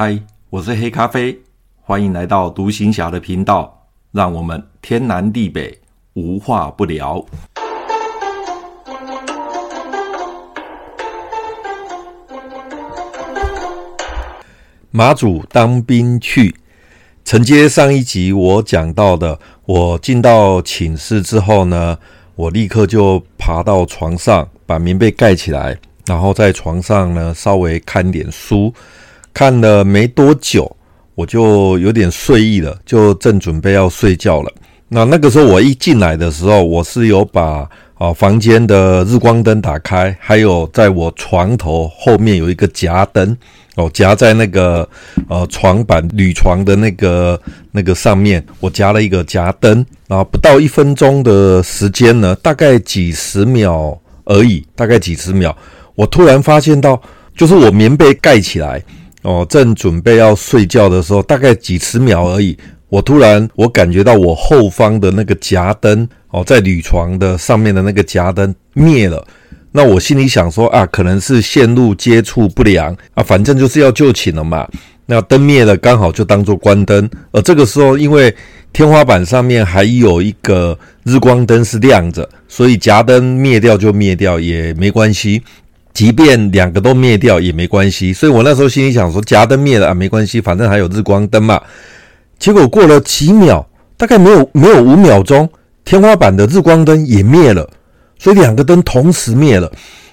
嗨，我是黑咖啡，欢迎来到独行侠的频道，让我们天南地北无话不聊。马祖当兵去，承接上一集我讲到的，我进到寝室之后呢，我立刻就爬到床上，把棉被盖起来，然后在床上呢稍微看点书，看了没多久，我就有点睡意了，就正准备要睡觉了。那那个时候我一进来的时候，我是有把啊房间的日光灯打开，还有在我床头后面有一个夹灯。哦，夹在那个呃床板铝床的那个那个上面，我夹了一个夹灯，然后不到一分钟的时间呢，大概几十秒而已，大概几十秒，我突然发现到，就是我棉被盖起来，哦，正准备要睡觉的时候，大概几十秒而已，我突然我感觉到我后方的那个夹灯，哦，在铝床的上面的那个夹灯灭了。那我心里想说啊，可能是线路接触不良啊，反正就是要就寝了嘛。那灯灭了，刚好就当做关灯。而这个时候，因为天花板上面还有一个日光灯是亮着，所以夹灯灭掉就灭掉也没关系。即便两个都灭掉也没关系。所以我那时候心里想说，夹灯灭了啊，没关系，反正还有日光灯嘛。结果过了几秒，大概没有没有五秒钟，天花板的日光灯也灭了。所以两个灯同时灭了，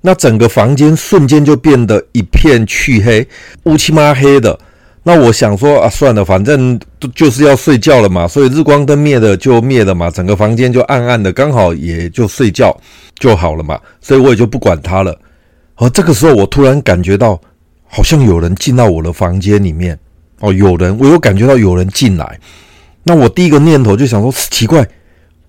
那整个房间瞬间就变得一片黢黑，乌漆嘛黑的。那我想说啊，算了，反正就是要睡觉了嘛，所以日光灯灭了就灭了嘛，整个房间就暗暗的，刚好也就睡觉就好了嘛，所以我也就不管它了。而这个时候，我突然感觉到好像有人进到我的房间里面哦，有人，我有感觉到有人进来。那我第一个念头就想说，奇怪。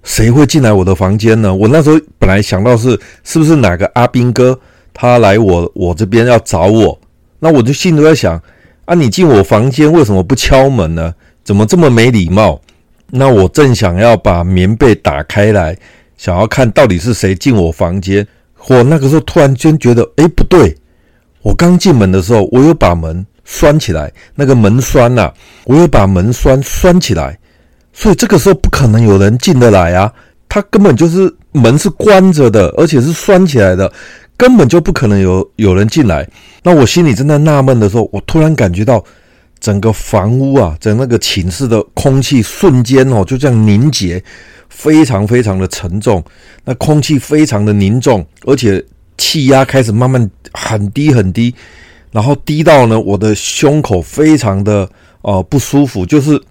谁会进来我的房间呢？我那时候本来想到是是不是哪个阿兵哥他来我我这边要找我，那我就心里在想啊，你进我房间为什么不敲门呢？怎么这么没礼貌？那我正想要把棉被打开来，想要看到底是谁进我房间，我那个时候突然间觉得，诶，不对，我刚进门的时候我有把门拴起来，那个门栓呐，我有把门栓拴起来。所以这个时候不可能有人进得来啊！他根本就是门是关着的，而且是拴起来的，根本就不可能有有人进来。那我心里正在纳闷的时候，我突然感觉到整个房屋啊，整那个寝室的空气瞬间哦，就这样凝结，非常非常的沉重。那空气非常的凝重，而且气压开始慢慢很低很低，然后低到呢，我的胸口非常的呃不舒服，就是。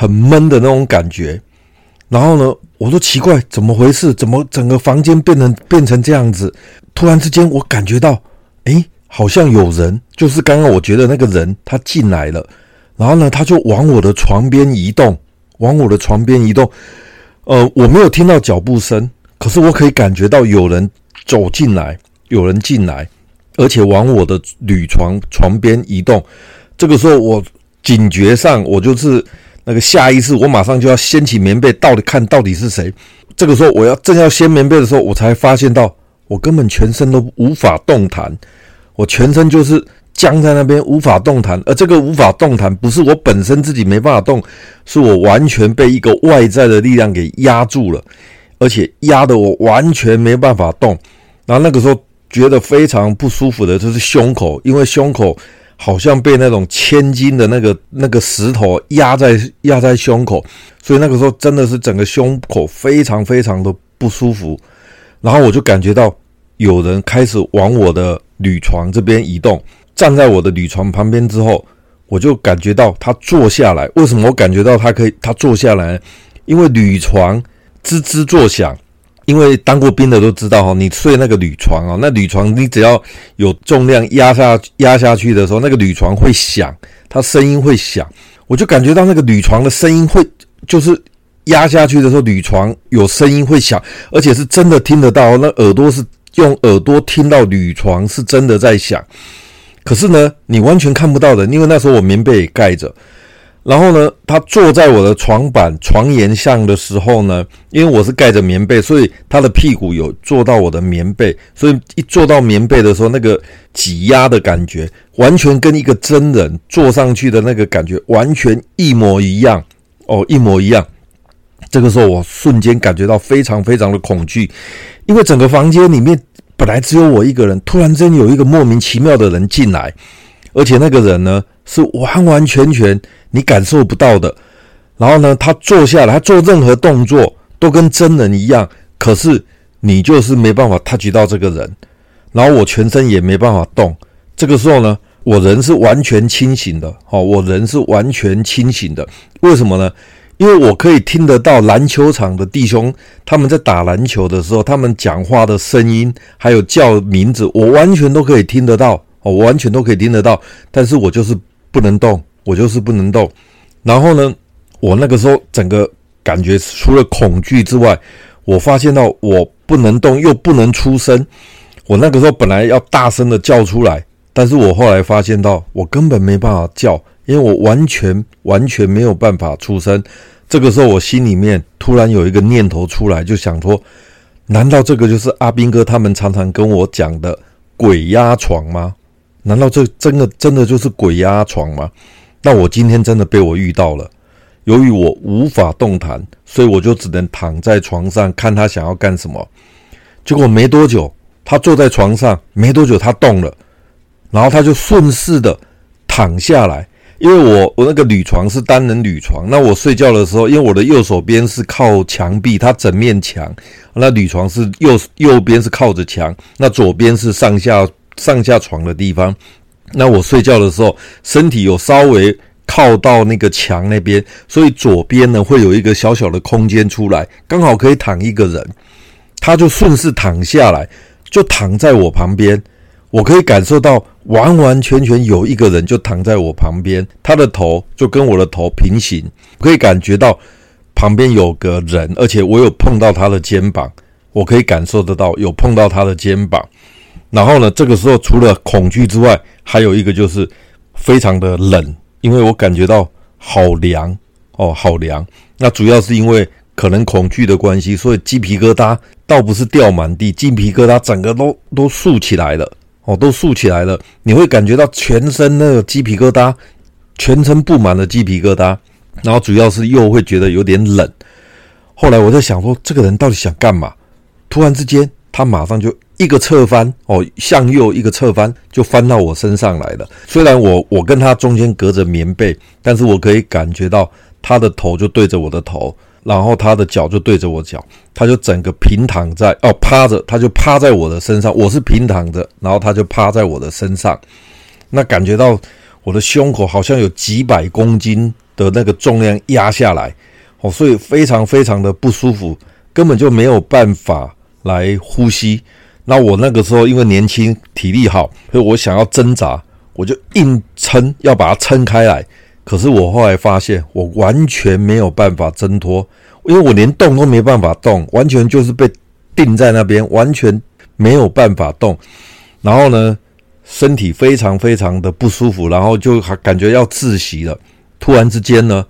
很闷的那种感觉，然后呢，我说奇怪，怎么回事？怎么整个房间变成变成这样子？突然之间，我感觉到，诶，好像有人，就是刚刚我觉得那个人他进来了，然后呢，他就往我的床边移动，往我的床边移动。呃，我没有听到脚步声，可是我可以感觉到有人走进来，有人进来，而且往我的铝床床边移动。这个时候，我警觉上，我就是。那个下意识，我马上就要掀起棉被，到底看到底是谁。这个时候，我要正要掀棉被的时候，我才发现到我根本全身都无法动弹，我全身就是僵在那边无法动弹。而这个无法动弹，不是我本身自己没办法动，是我完全被一个外在的力量给压住了，而且压得我完全没办法动。然后那个时候觉得非常不舒服的就是胸口，因为胸口。好像被那种千斤的那个那个石头压在压在胸口，所以那个时候真的是整个胸口非常非常的不舒服。然后我就感觉到有人开始往我的铝床这边移动，站在我的铝床旁边之后，我就感觉到他坐下来。为什么我感觉到他可以他坐下来？因为铝床吱吱作响。因为当过兵的都知道哈，你睡那个铝床啊，那铝床你只要有重量压下压下去的时候，那个铝床会响，它声音会响。我就感觉到那个铝床的声音会，就是压下去的时候，铝床有声音会响，而且是真的听得到。那耳朵是用耳朵听到铝床是真的在响，可是呢，你完全看不到的，因为那时候我棉被也盖着。然后呢，他坐在我的床板床沿上的时候呢，因为我是盖着棉被，所以他的屁股有坐到我的棉被，所以一坐到棉被的时候，那个挤压的感觉，完全跟一个真人坐上去的那个感觉完全一模一样哦，一模一样。这个时候，我瞬间感觉到非常非常的恐惧，因为整个房间里面本来只有我一个人，突然间有一个莫名其妙的人进来，而且那个人呢，是完完全全你感受不到的。然后呢，他坐下来，他做任何动作都跟真人一样，可是你就是没办法 touch 到这个人。然后我全身也没办法动。这个时候呢，我人是完全清醒的，哦，我人是完全清醒的。为什么呢？因为我可以听得到篮球场的弟兄他们在打篮球的时候，他们讲话的声音，还有叫名字，我完全都可以听得到，哦，我完全都可以听得到。但是我就是不能动，我就是不能动。然后呢，我那个时候整个感觉除了恐惧之外，我发现到我不能动，又不能出声。我那个时候本来要大声的叫出来，但是我后来发现到我根本没办法叫。因为我完全完全没有办法出声，这个时候我心里面突然有一个念头出来，就想说：难道这个就是阿兵哥他们常常跟我讲的鬼压床吗？难道这真的真的就是鬼压床吗？那我今天真的被我遇到了。由于我无法动弹，所以我就只能躺在床上看他想要干什么。结果没多久，他坐在床上，没多久他动了，然后他就顺势的躺下来。因为我我那个铝床是单人铝床，那我睡觉的时候，因为我的右手边是靠墙壁，它整面墙，那铝床是右右边是靠着墙，那左边是上下上下床的地方。那我睡觉的时候，身体有稍微靠到那个墙那边，所以左边呢会有一个小小的空间出来，刚好可以躺一个人。他就顺势躺下来，就躺在我旁边。我可以感受到完完全全有一个人就躺在我旁边，他的头就跟我的头平行，可以感觉到旁边有个人，而且我有碰到他的肩膀，我可以感受得到有碰到他的肩膀。然后呢，这个时候除了恐惧之外，还有一个就是非常的冷，因为我感觉到好凉哦，好凉。那主要是因为可能恐惧的关系，所以鸡皮疙瘩倒不是掉满地，鸡皮疙瘩整个都都竖起来了。哦，都竖起来了，你会感觉到全身那个鸡皮疙瘩，全身布满了鸡皮疙瘩，然后主要是又会觉得有点冷。后来我在想说，这个人到底想干嘛？突然之间，他马上就一个侧翻，哦，向右一个侧翻，就翻到我身上来了。虽然我我跟他中间隔着棉被，但是我可以感觉到他的头就对着我的头。然后他的脚就对着我脚，他就整个平躺在哦趴着，他就趴在我的身上。我是平躺着，然后他就趴在我的身上。那感觉到我的胸口好像有几百公斤的那个重量压下来，哦，所以非常非常的不舒服，根本就没有办法来呼吸。那我那个时候因为年轻体力好，所以我想要挣扎，我就硬撑，要把它撑开来。可是我后来发现，我完全没有办法挣脱，因为我连动都没办法动，完全就是被定在那边，完全没有办法动。然后呢，身体非常非常的不舒服，然后就感觉要窒息了。突然之间呢，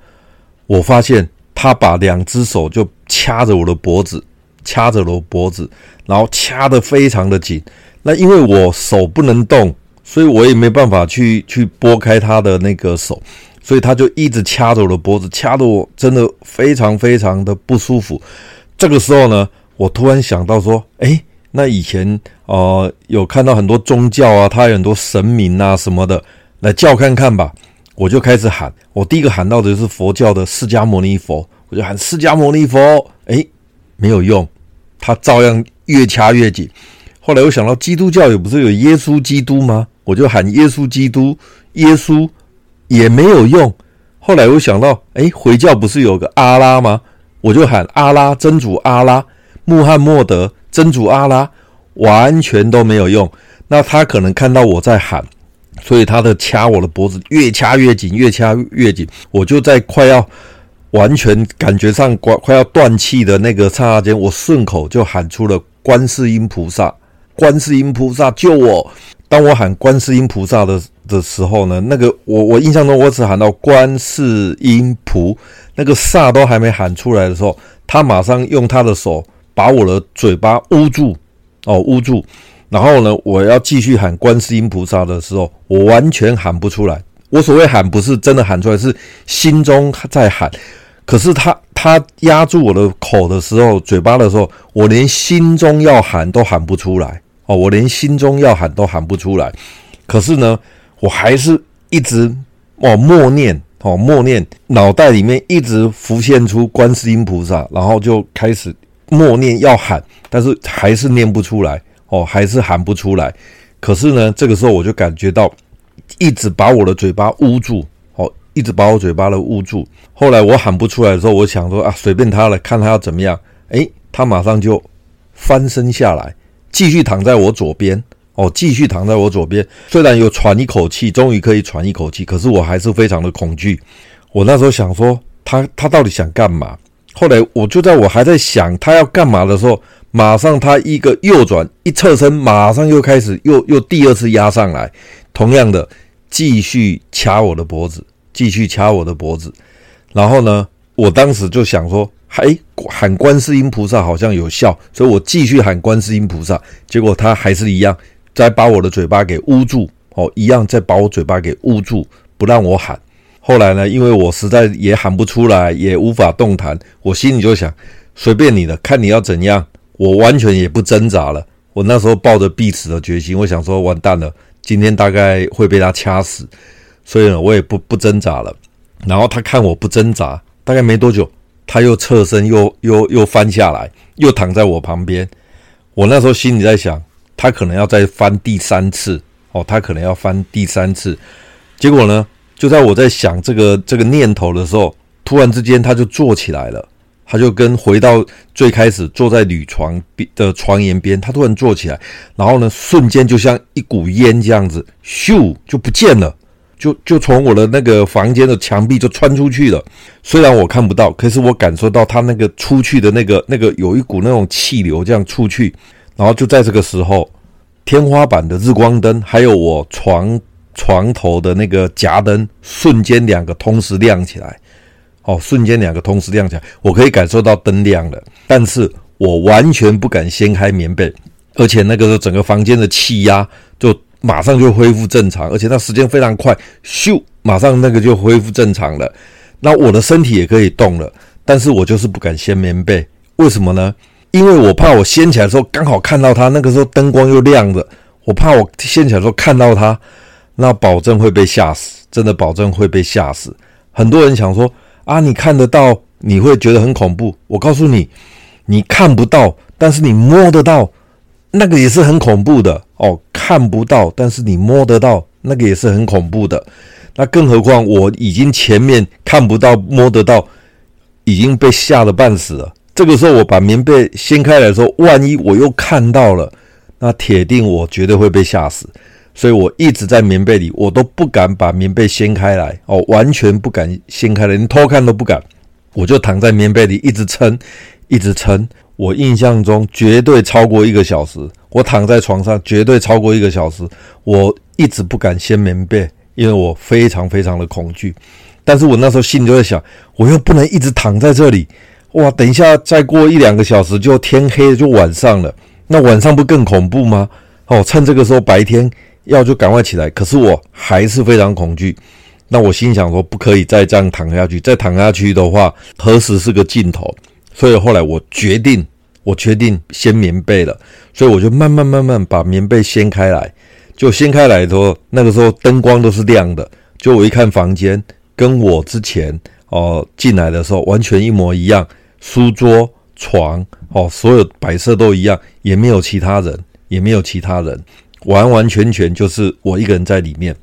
我发现他把两只手就掐着我的脖子，掐着我的脖子，然后掐得非常的紧。那因为我手不能动，所以我也没办法去去拨开他的那个手。所以他就一直掐着我的脖子，掐得我真的非常非常的不舒服。这个时候呢，我突然想到说，诶，那以前呃有看到很多宗教啊，他有很多神明啊什么的，来叫看看吧。我就开始喊，我第一个喊到的就是佛教的释迦牟尼佛，我就喊释迦牟尼佛，诶，没有用，他照样越掐越紧。后来我想到基督教也不是有耶稣基督吗？我就喊耶稣基督，耶稣。也没有用。后来我想到，诶，回教不是有个阿拉吗？我就喊阿拉，真主阿拉，穆罕默德，真主阿拉，完全都没有用。那他可能看到我在喊，所以他的掐我的脖子越掐越紧，越掐越紧。我就在快要完全感觉上快快要断气的那个刹那间，我顺口就喊出了观世音菩萨，观世音菩萨救我。当我喊观世音菩萨的的时候呢，那个我我印象中我只喊到观世音菩，那个刹都还没喊出来的时候，他马上用他的手把我的嘴巴捂住，哦捂住，然后呢，我要继续喊观世音菩萨的时候，我完全喊不出来。我所谓喊不是真的喊出来，是心中在喊。可是他他压住我的口的时候，嘴巴的时候，我连心中要喊都喊不出来。哦，我连心中要喊都喊不出来，可是呢，我还是一直哦默念哦默念，脑袋里面一直浮现出观世音菩萨，然后就开始默念要喊，但是还是念不出来哦，还是喊不出来。可是呢，这个时候我就感觉到一直把我的嘴巴捂住哦，一直把我嘴巴的捂住。后来我喊不出来的时候，我想说啊，随便他了，看他要怎么样。诶，他马上就翻身下来。继续躺在我左边哦，继续躺在我左边。虽然有喘一口气，终于可以喘一口气，可是我还是非常的恐惧。我那时候想说，他他到底想干嘛？后来我就在我还在想他要干嘛的时候，马上他一个右转一侧身，马上又开始又又第二次压上来，同样的继续掐我的脖子，继续掐我的脖子。然后呢，我当时就想说。还喊观世音菩萨好像有效，所以我继续喊观世音菩萨，结果他还是一样，再把我的嘴巴给捂住，哦，一样再把我嘴巴给捂住，不让我喊。后来呢，因为我实在也喊不出来，也无法动弹，我心里就想，随便你的，看你要怎样，我完全也不挣扎了。我那时候抱着必死的决心，我想说完蛋了，今天大概会被他掐死，所以呢，我也不不挣扎了。然后他看我不挣扎，大概没多久。他又侧身又，又又又翻下来，又躺在我旁边。我那时候心里在想，他可能要再翻第三次哦，他可能要翻第三次。结果呢，就在我在想这个这个念头的时候，突然之间他就坐起来了，他就跟回到最开始坐在铝床的床沿边，他突然坐起来，然后呢，瞬间就像一股烟这样子，咻就不见了。就就从我的那个房间的墙壁就穿出去了，虽然我看不到，可是我感受到他那个出去的那个那个有一股那种气流这样出去，然后就在这个时候，天花板的日光灯还有我床床头的那个夹灯瞬间两个同时亮起来，哦，瞬间两个同时亮起来，我可以感受到灯亮了，但是我完全不敢掀开棉被，而且那个时候整个房间的气压就。马上就恢复正常，而且那时间非常快，咻，马上那个就恢复正常了。那我的身体也可以动了，但是我就是不敢掀棉被，为什么呢？因为我怕我掀起来的时候刚好看到它，那个时候灯光又亮着，我怕我掀起来的时候看到它，那保证会被吓死，真的保证会被吓死。很多人想说啊，你看得到，你会觉得很恐怖。我告诉你，你看不到，但是你摸得到。那个也是很恐怖的哦，看不到，但是你摸得到，那个也是很恐怖的。那更何况我已经前面看不到、摸得到，已经被吓得半死了。这个时候我把棉被掀开来的时候，万一我又看到了，那铁定我绝对会被吓死。所以我一直在棉被里，我都不敢把棉被掀开来哦，完全不敢掀开来，连偷看都不敢。我就躺在棉被里，一直撑，一直撑。我印象中绝对超过一个小时，我躺在床上绝对超过一个小时，我一直不敢掀棉被，因为我非常非常的恐惧。但是我那时候心里就在想，我又不能一直躺在这里，哇，等一下再过一两个小时就天黑了，就晚上了，那晚上不更恐怖吗？哦，趁这个时候白天要就赶快起来，可是我还是非常恐惧。那我心想说，不可以再这样躺下去，再躺下去的话，何时是个尽头？所以后来我决定，我决定掀棉被了。所以我就慢慢慢慢把棉被掀开来。就掀开来的时候，那个时候灯光都是亮的。就我一看房间，跟我之前哦进来的时候完全一模一样，书桌、床哦，所有摆设都一样，也没有其他人，也没有其他人，完完全全就是我一个人在里面。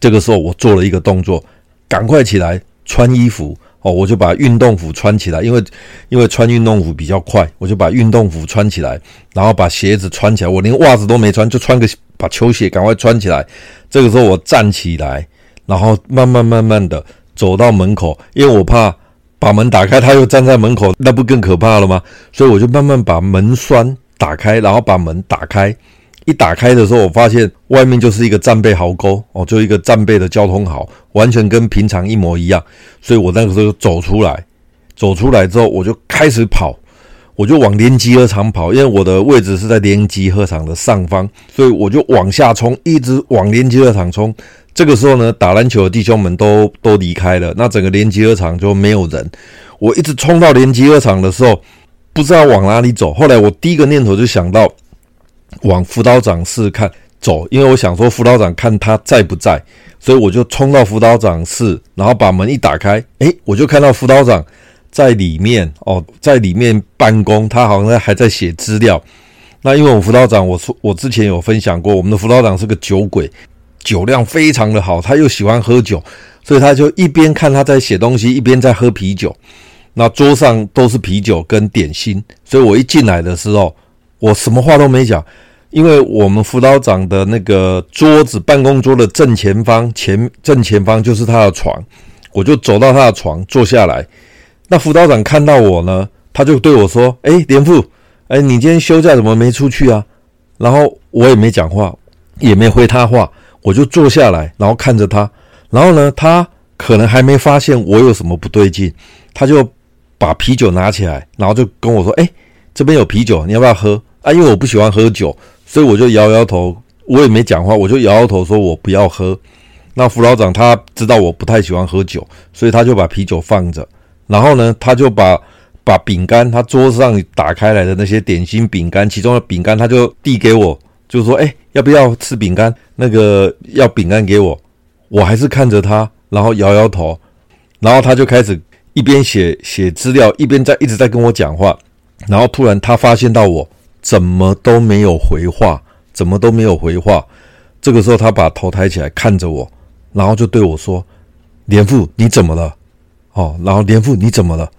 这个时候我做了一个动作，赶快起来穿衣服。哦，我就把运动服穿起来，因为因为穿运动服比较快，我就把运动服穿起来，然后把鞋子穿起来。我连袜子都没穿，就穿个把球鞋赶快穿起来。这个时候我站起来，然后慢慢慢慢的走到门口，因为我怕把门打开，他又站在门口，那不更可怕了吗？所以我就慢慢把门栓打开，然后把门打开，一打开的时候，我发现外面就是一个战备壕沟哦，就一个战备的交通壕，完全跟平常一模一样。所以我那个时候走出来，走出来之后我就开始跑，我就往连集合场跑，因为我的位置是在连集合场的上方，所以我就往下冲，一直往连集合场冲。这个时候呢，打篮球的弟兄们都都离开了，那整个连集合场就没有人。我一直冲到连集合场的时候，不知道往哪里走。后来我第一个念头就想到。往辅导长室看走，因为我想说辅导长看他在不在，所以我就冲到辅导长室，然后把门一打开，诶，我就看到辅导长在里面哦，在里面办公，他好像还在写资料。那因为我辅导长，我说我之前有分享过，我们的辅导长是个酒鬼，酒量非常的好，他又喜欢喝酒，所以他就一边看他在写东西，一边在喝啤酒。那桌上都是啤酒跟点心，所以我一进来的时候。我什么话都没讲，因为我们辅导长的那个桌子，办公桌的正前方，前正前方就是他的床，我就走到他的床坐下来。那辅导长看到我呢，他就对我说：“哎，连副，哎，你今天休假怎么没出去啊？”然后我也没讲话，也没回他话，我就坐下来，然后看着他。然后呢，他可能还没发现我有什么不对劲，他就把啤酒拿起来，然后就跟我说：“哎，这边有啤酒，你要不要喝？”啊，因为我不喜欢喝酒，所以我就摇摇头，我也没讲话，我就摇摇头说我不要喝。那辅导长他知道我不太喜欢喝酒，所以他就把啤酒放着，然后呢，他就把把饼干，他桌上打开来的那些点心饼干，其中的饼干他就递给我，就说：“哎，要不要吃饼干？那个要饼干给我。”我还是看着他，然后摇摇头，然后他就开始一边写写资料，一边在一直在跟我讲话，然后突然他发现到我。怎么都没有回话，怎么都没有回话。这个时候，他把头抬起来看着我，然后就对我说：“连富，你怎么了？”哦，然后连副，你怎么了？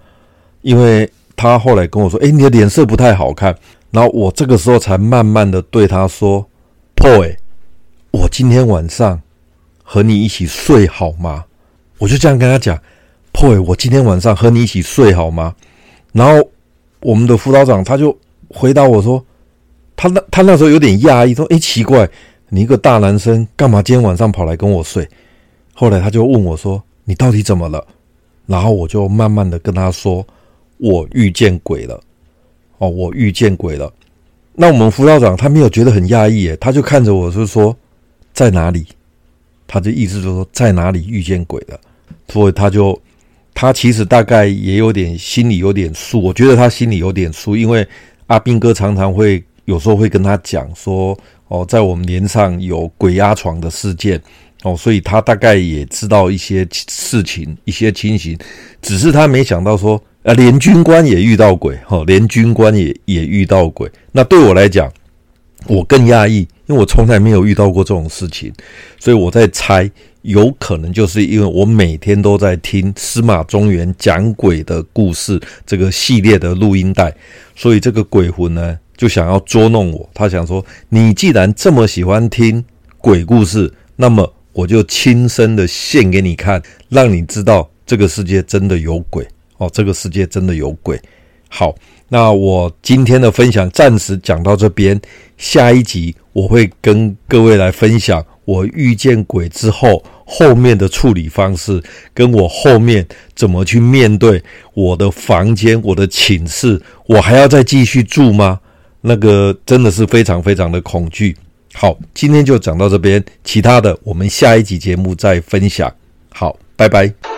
因为他后来跟我说：“诶，你的脸色不太好看。”然后我这个时候才慢慢的对他说：“Boy，我今天晚上和你一起睡好吗？”我就这样跟他讲：“Boy，我今天晚上和你一起睡好吗？”然后我们的辅导长他就。回答我说，他那他那时候有点讶异，说：“诶，奇怪，你一个大男生，干嘛今天晚上跑来跟我睡？”后来他就问我说：“你到底怎么了？”然后我就慢慢的跟他说：“我遇见鬼了。”哦，我遇见鬼了。那我们辅导长他没有觉得很讶异，耶，他就看着我就说：“在哪里？”他的意思就是说在哪里遇见鬼了。所以他就他其实大概也有点心里有点数，我觉得他心里有点数，因为。阿斌哥常常会有时候会跟他讲说，哦，在我们连上有鬼压床的事件，哦，所以他大概也知道一些事情、一些情形，只是他没想到说，啊，连军官也遇到鬼，哈，连军官也也遇到鬼。那对我来讲，我更讶异，因为我从来没有遇到过这种事情，所以我在猜。有可能就是因为我每天都在听司马中原讲鬼的故事这个系列的录音带，所以这个鬼魂呢就想要捉弄我。他想说：“你既然这么喜欢听鬼故事，那么我就亲身的献给你看，让你知道这个世界真的有鬼哦，这个世界真的有鬼。”好，那我今天的分享暂时讲到这边，下一集我会跟各位来分享我遇见鬼之后。后面的处理方式，跟我后面怎么去面对我的房间、我的寝室，我还要再继续住吗？那个真的是非常非常的恐惧。好，今天就讲到这边，其他的我们下一集节目再分享。好，拜拜。